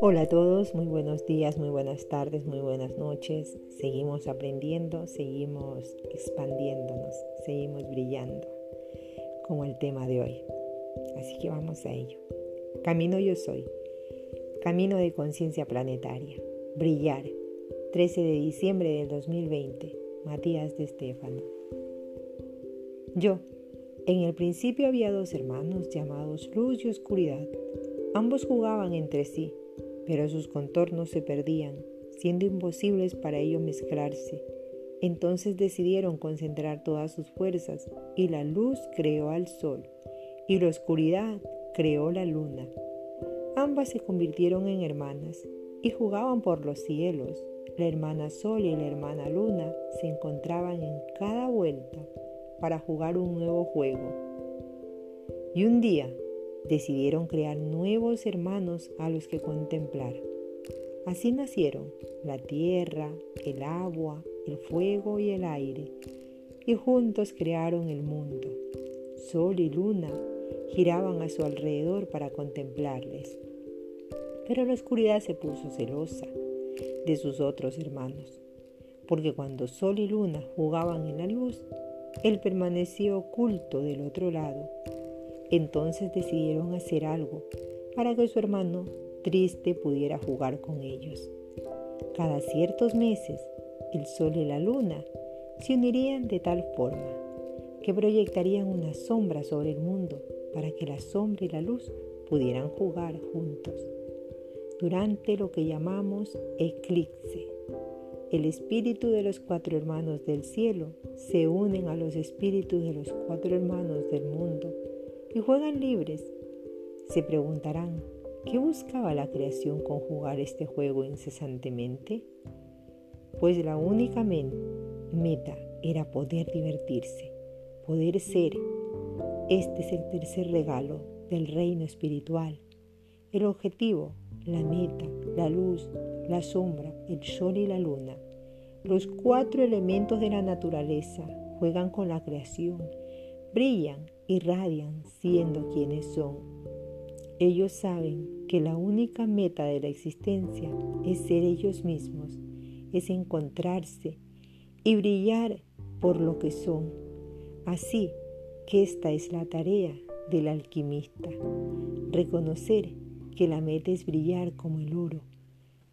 Hola a todos, muy buenos días, muy buenas tardes, muy buenas noches. Seguimos aprendiendo, seguimos expandiéndonos, seguimos brillando, como el tema de hoy. Así que vamos a ello. Camino yo soy. Camino de conciencia planetaria. Brillar. 13 de diciembre del 2020. Matías de Estefano. Yo. En el principio había dos hermanos llamados Luz y Oscuridad. Ambos jugaban entre sí pero sus contornos se perdían, siendo imposibles para ellos mezclarse. Entonces decidieron concentrar todas sus fuerzas y la luz creó al sol y la oscuridad creó la luna. Ambas se convirtieron en hermanas y jugaban por los cielos. La hermana sol y la hermana luna se encontraban en cada vuelta para jugar un nuevo juego. Y un día decidieron crear nuevos hermanos a los que contemplar. Así nacieron la tierra, el agua, el fuego y el aire, y juntos crearon el mundo. Sol y luna giraban a su alrededor para contemplarles. Pero la oscuridad se puso celosa de sus otros hermanos, porque cuando Sol y Luna jugaban en la luz, él permaneció oculto del otro lado entonces decidieron hacer algo para que su hermano triste pudiera jugar con ellos. Cada ciertos meses, el sol y la luna se unirían de tal forma que proyectarían una sombra sobre el mundo para que la sombra y la luz pudieran jugar juntos. Durante lo que llamamos eclipse, el espíritu de los cuatro hermanos del cielo se unen a los espíritus de los cuatro hermanos del mundo y juegan libres. Se preguntarán, ¿qué buscaba la creación con jugar este juego incesantemente? Pues la única meta era poder divertirse, poder ser. Este es el tercer regalo del reino espiritual. El objetivo, la meta, la luz, la sombra, el sol y la luna. Los cuatro elementos de la naturaleza juegan con la creación, brillan irradian siendo quienes son. Ellos saben que la única meta de la existencia es ser ellos mismos, es encontrarse y brillar por lo que son. Así que esta es la tarea del alquimista, reconocer que la meta es brillar como el oro.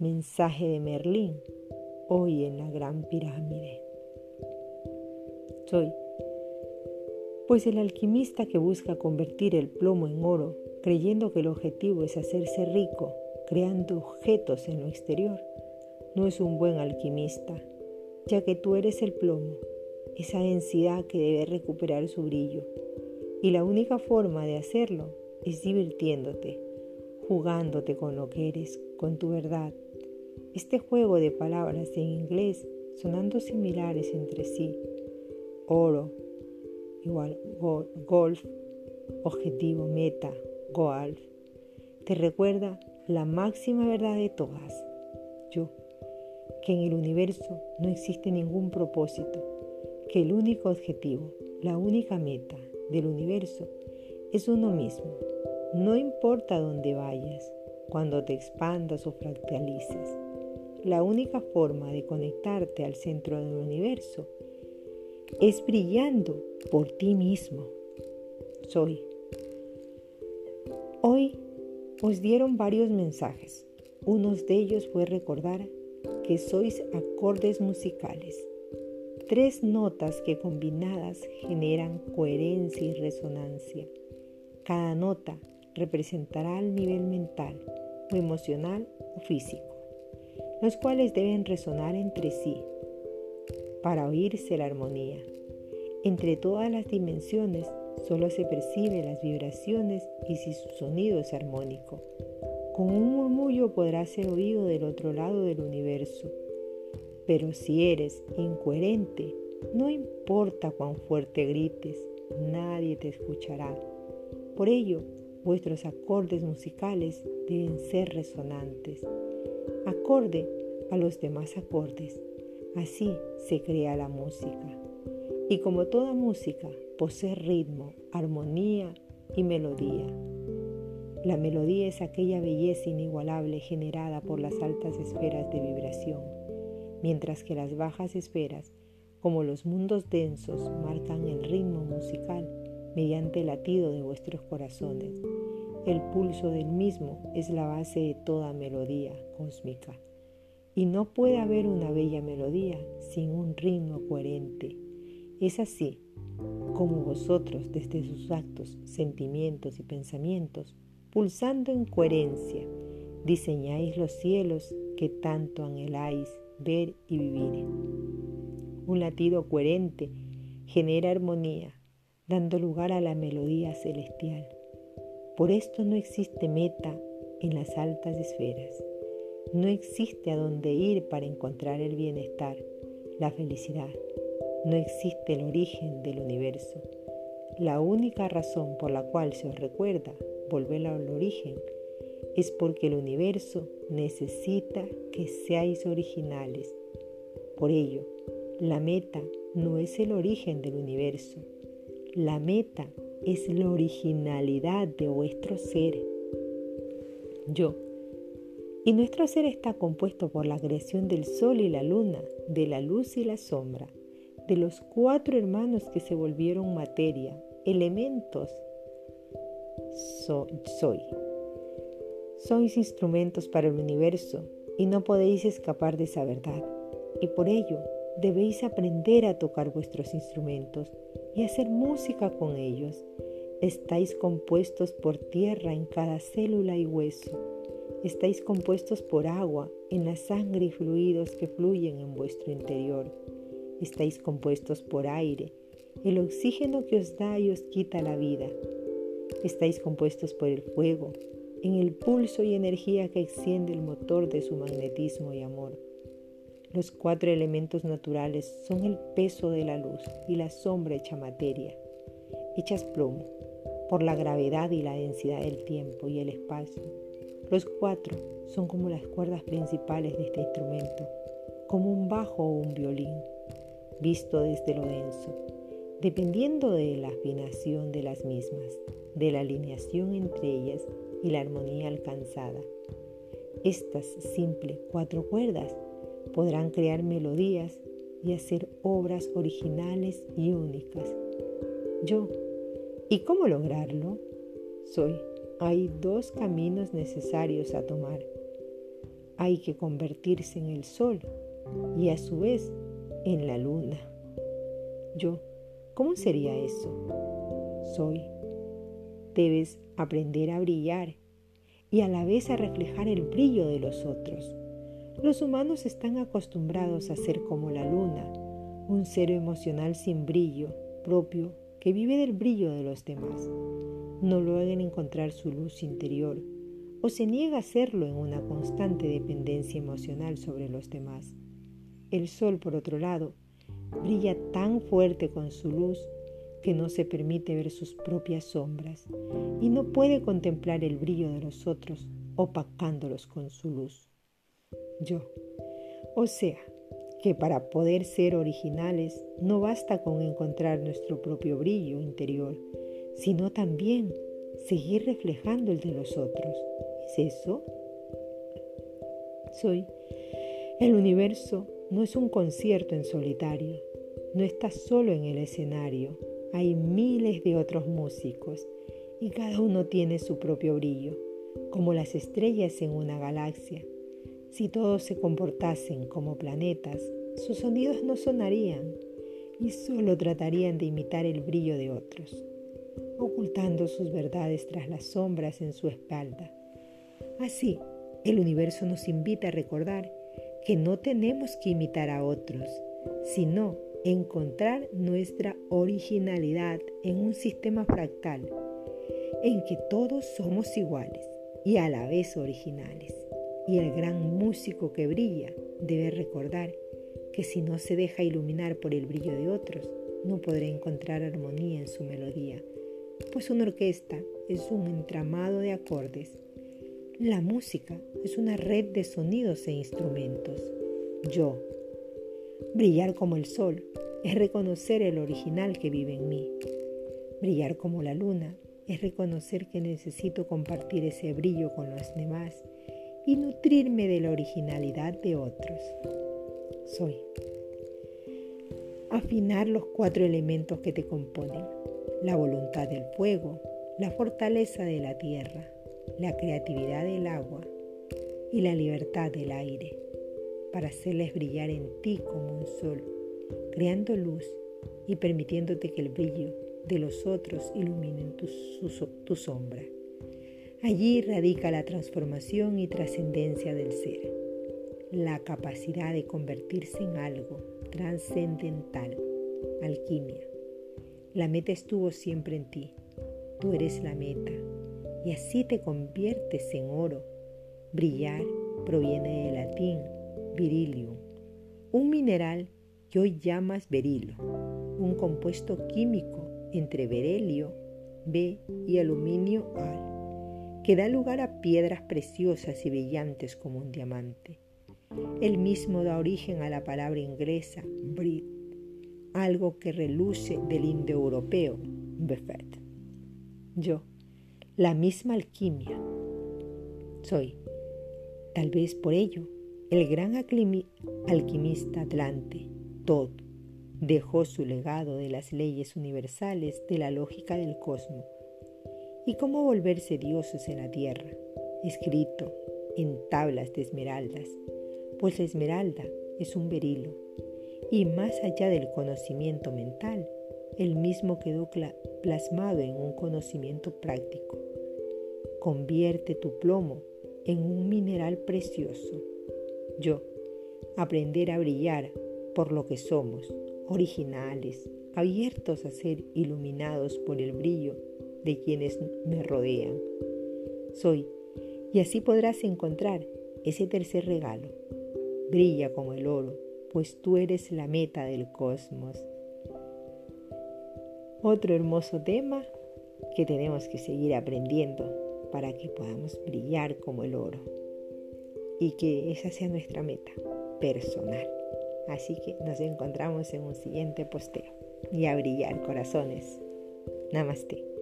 Mensaje de Merlín, hoy en la Gran Pirámide. Soy pues el alquimista que busca convertir el plomo en oro, creyendo que el objetivo es hacerse rico, creando objetos en lo exterior, no es un buen alquimista, ya que tú eres el plomo, esa densidad que debe recuperar su brillo. Y la única forma de hacerlo es divirtiéndote, jugándote con lo que eres, con tu verdad. Este juego de palabras en inglés sonando similares entre sí, oro, igual golf, objetivo, meta, golf, te recuerda la máxima verdad de todas, yo, que en el universo no existe ningún propósito, que el único objetivo, la única meta del universo es uno mismo. No importa dónde vayas, cuando te expandas o fractalices. La única forma de conectarte al centro del universo es brillando por ti mismo. Soy. Hoy os dieron varios mensajes. Uno de ellos fue recordar que sois acordes musicales. Tres notas que combinadas generan coherencia y resonancia. Cada nota representará el nivel mental o emocional o físico, los cuales deben resonar entre sí para oírse la armonía. Entre todas las dimensiones solo se perciben las vibraciones y si su sonido es armónico. Con un murmullo podrá ser oído del otro lado del universo. Pero si eres incoherente, no importa cuán fuerte grites, nadie te escuchará. Por ello, vuestros acordes musicales deben ser resonantes, acorde a los demás acordes Así se crea la música. Y como toda música posee ritmo, armonía y melodía. La melodía es aquella belleza inigualable generada por las altas esferas de vibración, mientras que las bajas esferas, como los mundos densos, marcan el ritmo musical mediante el latido de vuestros corazones. El pulso del mismo es la base de toda melodía cósmica. Y no puede haber una bella melodía sin un ritmo coherente. Es así como vosotros desde sus actos, sentimientos y pensamientos, pulsando en coherencia, diseñáis los cielos que tanto anheláis ver y vivir. Un latido coherente genera armonía, dando lugar a la melodía celestial. Por esto no existe meta en las altas esferas. No existe a dónde ir para encontrar el bienestar, la felicidad. No existe el origen del universo. La única razón por la cual se os recuerda volver al origen es porque el universo necesita que seáis originales. Por ello, la meta no es el origen del universo. La meta es la originalidad de vuestro ser. Yo. Y nuestro ser está compuesto por la creación del sol y la luna, de la luz y la sombra de los cuatro hermanos que se volvieron materia, elementos, soy. Sois instrumentos para el universo y no podéis escapar de esa verdad. Y por ello debéis aprender a tocar vuestros instrumentos y hacer música con ellos. Estáis compuestos por tierra en cada célula y hueso. Estáis compuestos por agua en la sangre y fluidos que fluyen en vuestro interior estáis compuestos por aire, el oxígeno que os da y os quita la vida. Estáis compuestos por el fuego, en el pulso y energía que extiende el motor de su magnetismo y amor. Los cuatro elementos naturales son el peso de la luz y la sombra hecha materia, hechas plomo, por la gravedad y la densidad del tiempo y el espacio. Los cuatro son como las cuerdas principales de este instrumento, como un bajo o un violín visto desde lo denso, dependiendo de la afinación de las mismas, de la alineación entre ellas y la armonía alcanzada. Estas simples cuatro cuerdas podrán crear melodías y hacer obras originales y únicas. Yo, ¿y cómo lograrlo? Soy, hay dos caminos necesarios a tomar. Hay que convertirse en el sol y a su vez en la luna. Yo, ¿cómo sería eso? Soy. Debes aprender a brillar y a la vez a reflejar el brillo de los otros. Los humanos están acostumbrados a ser como la luna, un ser emocional sin brillo propio que vive del brillo de los demás. No logran encontrar su luz interior o se niega a hacerlo en una constante dependencia emocional sobre los demás. El sol, por otro lado, brilla tan fuerte con su luz que no se permite ver sus propias sombras y no puede contemplar el brillo de los otros opacándolos con su luz. Yo. O sea, que para poder ser originales no basta con encontrar nuestro propio brillo interior, sino también seguir reflejando el de los otros. ¿Es eso? Soy el universo no es un concierto en solitario, no estás solo en el escenario, hay miles de otros músicos y cada uno tiene su propio brillo, como las estrellas en una galaxia. Si todos se comportasen como planetas, sus sonidos no sonarían y solo tratarían de imitar el brillo de otros, ocultando sus verdades tras las sombras en su espalda. Así, el universo nos invita a recordar que no tenemos que imitar a otros, sino encontrar nuestra originalidad en un sistema fractal en que todos somos iguales y a la vez originales. Y el gran músico que brilla debe recordar que si no se deja iluminar por el brillo de otros, no podrá encontrar armonía en su melodía, pues una orquesta es un entramado de acordes la música es una red de sonidos e instrumentos. Yo. Brillar como el sol es reconocer el original que vive en mí. Brillar como la luna es reconocer que necesito compartir ese brillo con los demás y nutrirme de la originalidad de otros. Soy. Afinar los cuatro elementos que te componen. La voluntad del fuego, la fortaleza de la tierra, la creatividad del agua y la libertad del aire, para hacerles brillar en ti como un sol, creando luz y permitiéndote que el brillo de los otros iluminen tu, tu sombra. Allí radica la transformación y trascendencia del ser, la capacidad de convertirse en algo trascendental, alquimia. La meta estuvo siempre en ti, tú eres la meta, y así te conviertes en oro. Brillar proviene del latín virilium, un mineral que hoy llamas berilo, un compuesto químico entre berelio, B y aluminio Al que da lugar a piedras preciosas y brillantes como un diamante. El mismo da origen a la palabra inglesa Brit, algo que reluce del indoeuropeo Befet. Yo, la misma alquimia, soy, tal vez por ello, el gran alquimista Atlante, Todd, dejó su legado de las leyes universales de la lógica del cosmos y cómo volverse dioses en la tierra, escrito en tablas de esmeraldas, pues la esmeralda es un berilo, y más allá del conocimiento mental, el mismo quedó plasmado en un conocimiento práctico. Convierte tu plomo en un mineral precioso. Yo, aprender a brillar por lo que somos, originales, abiertos a ser iluminados por el brillo de quienes me rodean. Soy, y así podrás encontrar ese tercer regalo. Brilla como el oro, pues tú eres la meta del cosmos. Otro hermoso tema que tenemos que seguir aprendiendo para que podamos brillar como el oro y que esa sea nuestra meta personal. Así que nos encontramos en un siguiente posteo y a brillar corazones. Namaste.